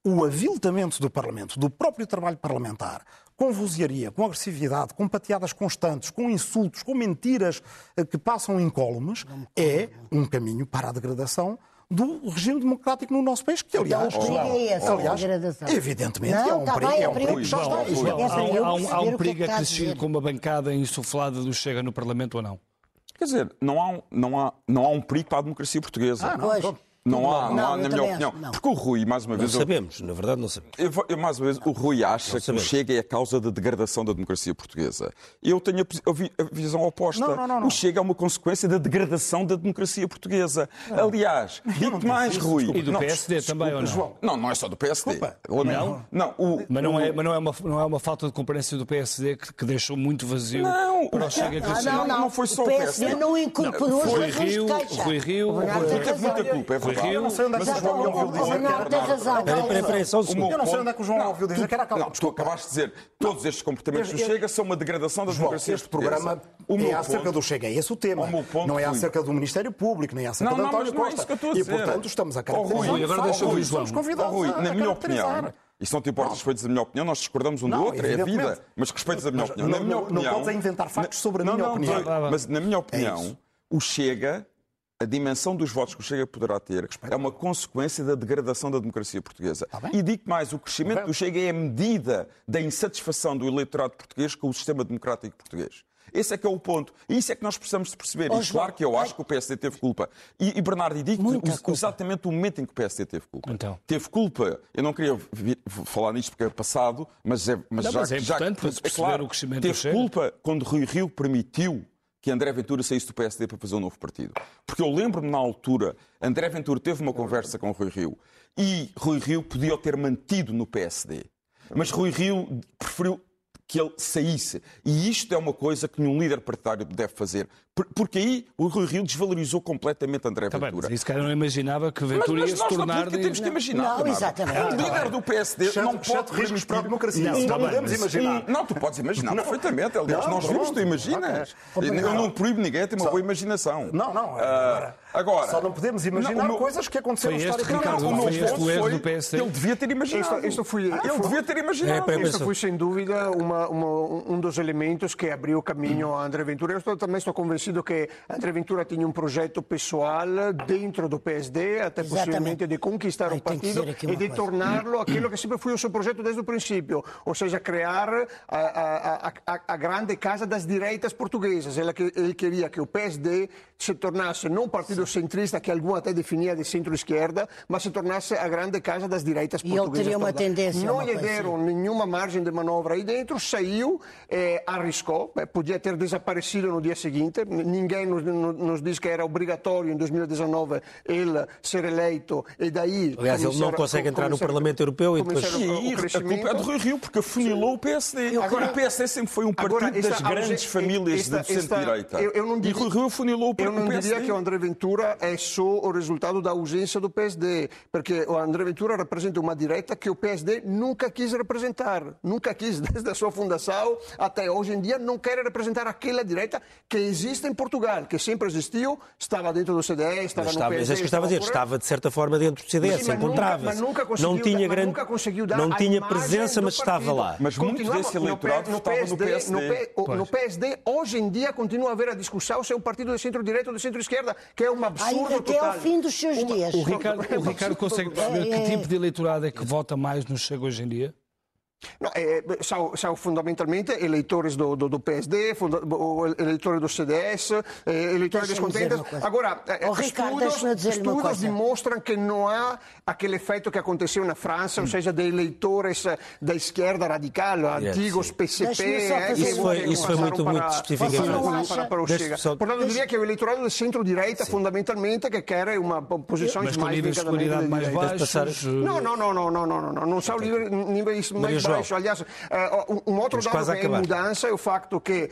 o aviltamento do Parlamento, do próprio trabalho parlamentar, com vozearia, com agressividade, com pateadas constantes, com insultos, com mentiras eh, que passam incólumes, é um caminho para a degradação do regime democrático no nosso país, que aliás, então, é esse, aliás evidentemente não, é um tá perigo, é um perigo que já está. Há, um, há um perigo acrescido com uma bancada insuflada do Chega no Parlamento ou não? Quer dizer, não há, não há, não há um perigo para a democracia portuguesa. Ah, não, pois. Não há, não, não há, na minha opinião. Não. Porque o Rui, mais uma vez. Não sabemos, eu, na verdade não sabemos. Eu, eu, mais uma vez, o Rui acha que o Chega é a causa da degradação da democracia portuguesa. Eu tenho a, a visão oposta. Não, não, o Chega é uma consequência da degradação da democracia portuguesa. Aliás, digo mais, Rui. E do PSD desculpa, também, ou não? João. Não, não é só do PSD. Desculpa. Não? Não, o, mas não, é, mas não, é uma, não é uma falta de compreensão do PSD que, que deixou muito vazio não, para o Chega. Não, não, não, foi só o PSD. não incorporou Rui Rio, Rui Rio, teve muita culpa, é verdade. Rio. Eu não sei onde é que o João ouviu dizer que era Não, tens razão. Peraí, só um O segundo. Eu não sei onde é que o João ouviu dizer que era Não, tu acabaste de dizer todos estes comportamentos do Chega são uma degradação da João, democracia este programa O é acerca do Chega, é esse o tema. O não é acerca do Ministério Público, nem é acerca Não, de não, António é Costa. e, portanto, estamos a caracterizar. Rui, agora deixa Somos João. Rui, na minha opinião, e se não te importas, respeitas a minha opinião, nós discordamos um do Não, outro, é a vida, mas respeitas a minha Mas opinião. não- na minha não- não opinião, podes inventar factos sobre a não, minha não, opinião. Mas na minha opinião, isso. o Chega, a dimensão dos votos que o Chega poderá ter, é uma consequência da degradação da democracia portuguesa. Tá. E digo mais, o crescimento do Chega é a medida da insatisfação do eleitorado português com o sistema democrático português. Esse é que é o ponto. E isso é que nós precisamos de perceber. Ó, e claro que eu acho que o PSD teve culpa. E, e Bernardo, e digo o- exatamente o momento em que o PSD teve culpa. Então. Teve culpa. Eu não queria vir- falar nisto porque é passado, mas é, mas Não, já, mas é já para se perceber o crescimento Teve culpa quando Rui Rio permitiu que André Ventura saísse do PSD para fazer um novo partido. Porque eu lembro-me na altura, André Ventura teve uma conversa com Rui Rio e Rui Rio podia o ter mantido no PSD. Mas Rui Rio preferiu que ele saísse. E isto é uma coisa que nenhum líder partidário deve fazer. Por- Porque aí o Rui Rio desvalorizou completamente André Tá bem, Ventura. mas isso cara não imaginava que Mas, Ventura mas ia se nós na tornar. política temos que imaginar. Não, exatamente. Um líder do PSD não pode riscos para a democracia. Não, Não, bem, podemos mas- imaginar. Não, tu podes imaginar perfeitamente. Aliás, Não, nós vimos, tu imaginas. Eu não proíbo ninguém a ter uma Só- boa imaginação. Não, não. Ah, Agora, agora, só não podemos imaginar Não, coisas que aconteceram Foi este. Ricardo, o meu foi este o erro do PSD? Ele devia ter imaginado. Isto- isto foi- Ele foi- devia ter É, imaginado. para- Isso foi, sem dúvida, uma, uma, um dos elementos que abriu o caminho a André Ventura. Eu estou, também estou convencido que André Ventura tinha um projeto pessoal dentro do PSD, até Exatamente. possivelmente de conquistar o que partido e de coisa. torná-lo aquilo que sempre foi o seu projeto desde o princípio, ou seja, criar a, a, a, a, grande casa das direitas portuguesas. Ele, ele queria que o PSD se tornasse não um partido centrista, que algum até definia de centro-esquerda, mas se tornasse a grande casa das direitas E ele portuguesas. teria uma tendência Não uma lhe coisa deram nenhuma margem de manobra aí dentro, saiu, eh, arriscou, eh, podia ter desaparecido no dia seguinte, ninguém nos, no- nos diz que era obrigatório em 2019 ele ser eleito e daí... Aliás, ele não consegue entrar no Parlamento Europeu e depois- E a culpa é de Rui Rio, porque afunilou o PSD. Agora- o PSD sempre foi um partido Agora, esta das grandes famílias esta- de centro-direita. eu- eu não E Rui Rio afunilou o Eu não diria que o André Ventura é só o resultado da ausência do PSD, porque o André Ventura representa uma direita que o PSD nunca quis representar, nunca quis desde a sua fundação até hoje em dia não quer representar aquela direita que existe em Portugal, que sempre existiu, estava dentro do CDE, estava Mas no estava, PSD, mas é isso que eu estava a dizer, fora. estava de certa forma dentro do CDS, Sim, mas nunca- encontrava-se. mas nunca conseguiu Não tinha dar- mas grande, nunca conseguiu dar não a tinha presença, mas estava lá. Mas muito Continuava- desse eleitorado no, estava no PSD, no PSD, hoje em dia, continua a haver a discussão se é um partido de centro-direita ou de centro-esquerda, que é um absurdo Ai, até total. ao fim dos seus Uma- dias. O Ricardo, o Ricardo consegue perceber É, é. que tipo de eleitorado é que vota mais no Chega hoje em dia? No, eh, são, são fundamentalmente eleitores do, do, do PSD, funda, eleitores do CDS, eh, eleitores descontentes. Agora, eh, Oh, Ricardo, estudos, demonstram que não há aquele efeito que aconteceu na França, ou seja, de eleitores da esquerda radical, antigos sim. PCP. Eh, Isso foi- isso foi muito- para- muito específico. para- para- para- para o Chega. só- Portanto, eu diria que é o eleitorado de centro-direita, fundamentalmente, que quer uma posições Mas com mais níveis de escolaridade mais baixos? Não, não, não, não, não, não, não, não, não são níveis, mais João. Aliás, eh, um, outro Estamos dado é em mudança é o facto que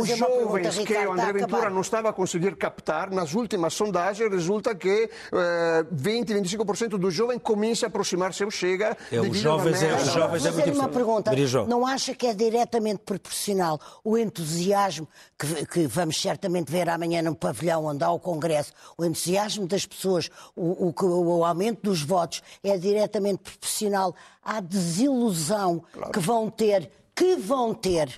os pergunta, jovens que Ricardo, o André a Ventura não estava a conseguir captar, nas últimas sondagens, resulta que eh, 20, 25% dos jovens começam a aproximar-se ao Chega. É, os jovens a é- uma- os jovens é muito fazer uma pergunta. Não acha que é diretamente proporcional o entusiasmo que, que vamos certamente ver amanhã no pavilhão onde há o Congresso, o entusiasmo das pessoas, o, o o aumento dos votos é diretamente proporcional à desilusão que vão ter, que vão ter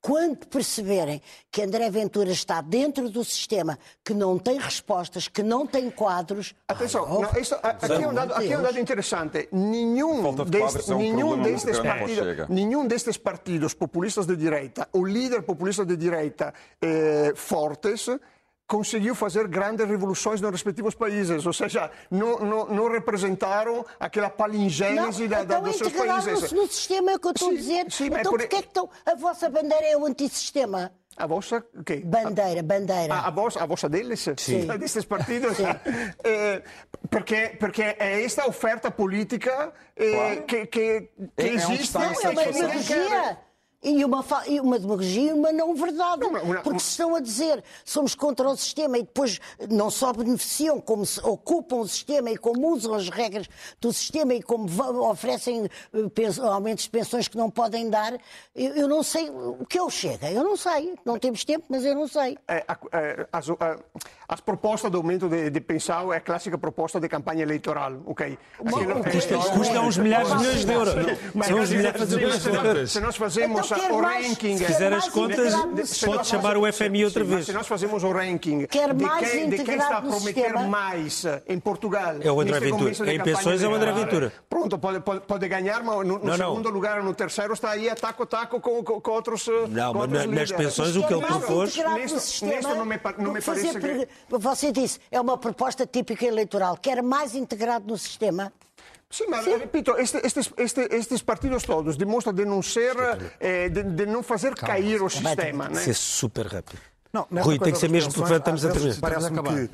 quando perceberem que André Ventura está dentro do sistema, que não tem respostas, que não tem quadros. Atenção, Ai, oh, não, isso- a- aqui, é um dado, aqui é um dado interessante. Nenhum, é um nenhum, destes partidos, nenhum destes partidos populistas de direita, o líder populista de direita eh, fortes, conseguiu fazer grandes revoluções nos respectivos países, ou seja, não, não, não representaram aquela palingênese da, da, então dos seus integraram-se países. no sistema, é o que eu estou a Sim, dizer. sim, mas então por- porquê é que estão... a vossa bandeira é o antissistema? A vossa, quê? Bandeira, bandeira. A, a, vossa, a vossa deles? Sim. Destes partidos? Eh, perché, perché è questa offerta politica eh, Claro. che, che, che É- é não, essa é uma ideologia. E uma, e uma demagogia e uma não verdade. Não, porque se estão a dizer somos contra o sistema e depois não só beneficiam, como ocupam o sistema e como usam as regras do sistema e como oferecem eh, aumentos de pensões que não podem dar, eu, eu não sei o que eu chega. Eu não sei. Não temos tempo, mas eu não sei. É, é, as, as, propostas de aumento de, de, pensão é a clássica proposta de campanha eleitoral, ok? Custa uns milhares de milhões de euros. São uns milhares de milhões de euros. Se nós fazemos então, o ranking... Se fizer as contas, pode chamar o FMI outra vez. Se nós fazemos o ranking de quem, de quem está a prometer mais em Portugal... É o André Ventura. Em pensões é o André Ventura. Pronto, pode, pode, pode ganhar, mas no, no segundo lugar no terceiro está aí a taco-taco com, com, com, outros Não, com mas nas pensões o que ele propôs... Neste, não me, não me parece que... Você disse, é uma proposta típica eleitoral. Quer mais integrado no sistema? Sim, mas Sim. repito, este, estes, este, estes, partidos todos demonstram de não ser, eh, de, de, não fazer Calma. cair o sistema. Né? Ser super rápido. Não, Rui, tem que ser mesmo porque estamos a terminar. Parece-me que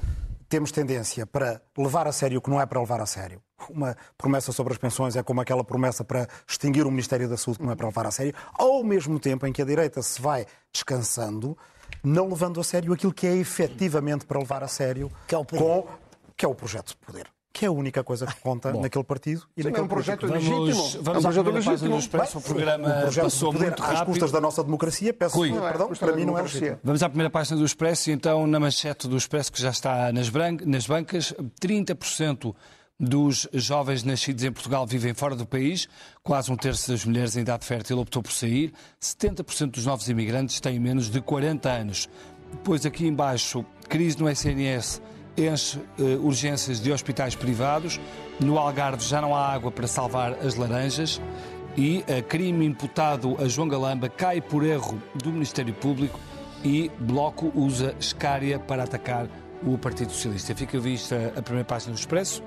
temos tendência para levar a sério o que não é para levar a sério. Uma promessa sobre as pensões é como aquela promessa para extinguir o Ministério da Saúde que não é para levar a sério, ao mesmo tempo em que a direita se vai descansando, não levando a sério aquilo que é efetivamente para levar a sério, que é o, com, que é o projeto de poder que é a única coisa que conta Bom, naquele partido e naquele é um projeto legítimo. Vamos, vamos é um projeto legítimo. Expresso, o programa um projeto passou poder, muito rápido. Às custas da nossa democracia, peço Rui, perdão, para mim não é legítimo. Vamos à primeira página do Expresso, então, na manchete do Expresso, que já está nas, nas bancas, 30% dos jovens nascidos em Portugal vivem fora do país, quase um terço das mulheres em idade fértil optou por sair, 70% dos novos imigrantes têm menos de 40 anos. Depois aqui embaixo, crise no SNS enche uh, urgências de hospitais privados. No Algarve já não há água para salvar as laranjas. E crime imputado a João Galamba cai por erro do Ministério Público e Bloco usa Escária para atacar o Partido Socialista. Fica vista a primeira página do Expresso.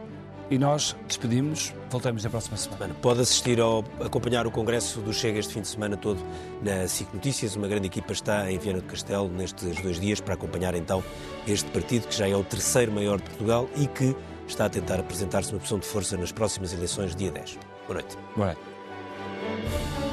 E nós despedimos, voltamos na próxima semana. Pode assistir ao acompanhar o Congresso do Chega este fim de semana todo na SIC Notícias. Uma grande equipa está em Viana do Castelo nestes dois dias para acompanhar então este partido que já é o terceiro maior de Portugal e que está a tentar apresentar-se uma opção de força nas próximas eleições, dia 10. Boa noite. Boa noite.